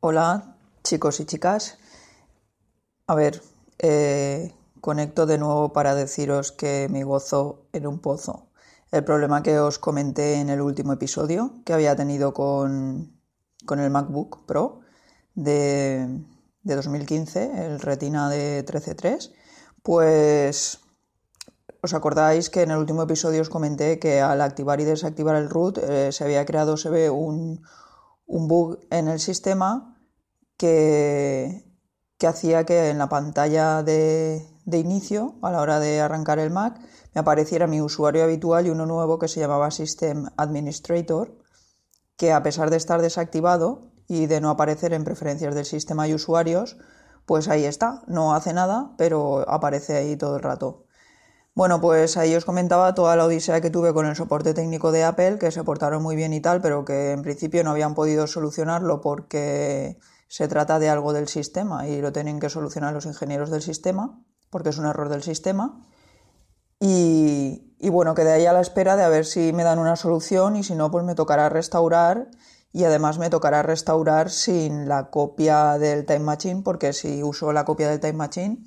Hola chicos y chicas. A ver, eh, conecto de nuevo para deciros que mi gozo en un pozo. El problema que os comenté en el último episodio que había tenido con, con el MacBook Pro de, de 2015, el Retina de 13.3, pues os acordáis que en el último episodio os comenté que al activar y desactivar el root eh, se había creado, se ve un, un bug en el sistema que, hacía que en la pantalla de, inicio, a la hora de arrancar el Mac, me apareciera mi usuario habitual y uno nuevo que se llamaba System Administrator, que a pesar de estar desactivado y de no aparecer en preferencias del sistema y usuarios, pues ahí está, no hace nada, pero aparece ahí todo el rato. Bueno, pues ahí os comentaba toda la odisea que tuve con el soporte técnico de Apple, que se portaron muy bien y tal, pero que en principio no habían podido solucionarlo porque se trata de algo del sistema y lo tienen que solucionar los ingenieros del sistema, porque es un error del sistema. Y, y bueno, quedé ahí a la espera de a ver si me dan una solución y si no, pues me tocará restaurar y además me tocará restaurar sin la copia del Time Machine, porque si uso la copia del Time Machine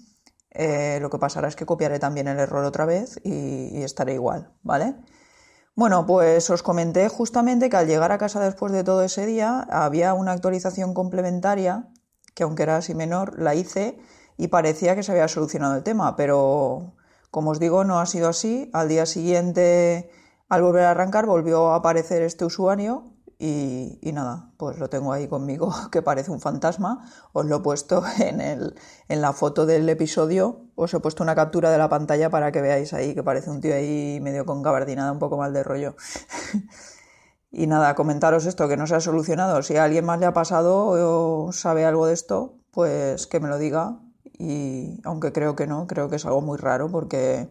eh, lo que pasará es que copiaré también el error otra vez y, estaré igual, ¿vale? Bueno, pues os comenté justamente que al llegar a casa después de todo ese día había una actualización complementaria que aunque era así menor, la hice y parecía que se había solucionado el tema, pero como os digo, no ha sido así. Al día siguiente, al volver a arrancar, volvió a aparecer este usuario y, nada, pues lo tengo ahí conmigo, que parece un fantasma. Os lo he puesto en, el, en la foto del episodio. Os he puesto una captura de la pantalla para que veáis ahí que parece un tío ahí medio con gabardinada, un poco mal de rollo. y nada, comentaros esto, que no se ha solucionado. Si a alguien más le ha pasado o sabe algo de esto, pues que me lo diga. Y aunque creo que no, creo que es algo muy raro porque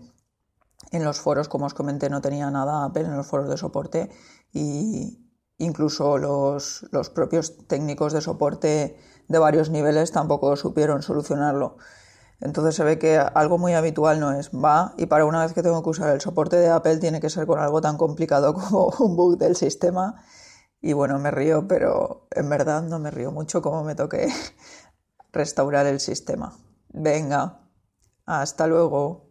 en los foros, como os comenté, no tenía nada Apple en los foros de soporte y, Incluso los, los propios técnicos de soporte de varios niveles tampoco supieron solucionarlo. Entonces se ve que algo muy habitual no es. Va y para una vez que tengo que usar el soporte de Apple tiene que ser con algo tan complicado como un bug del sistema. Y bueno, me río, pero en verdad no me río mucho como me toque restaurar el sistema. Venga, hasta luego.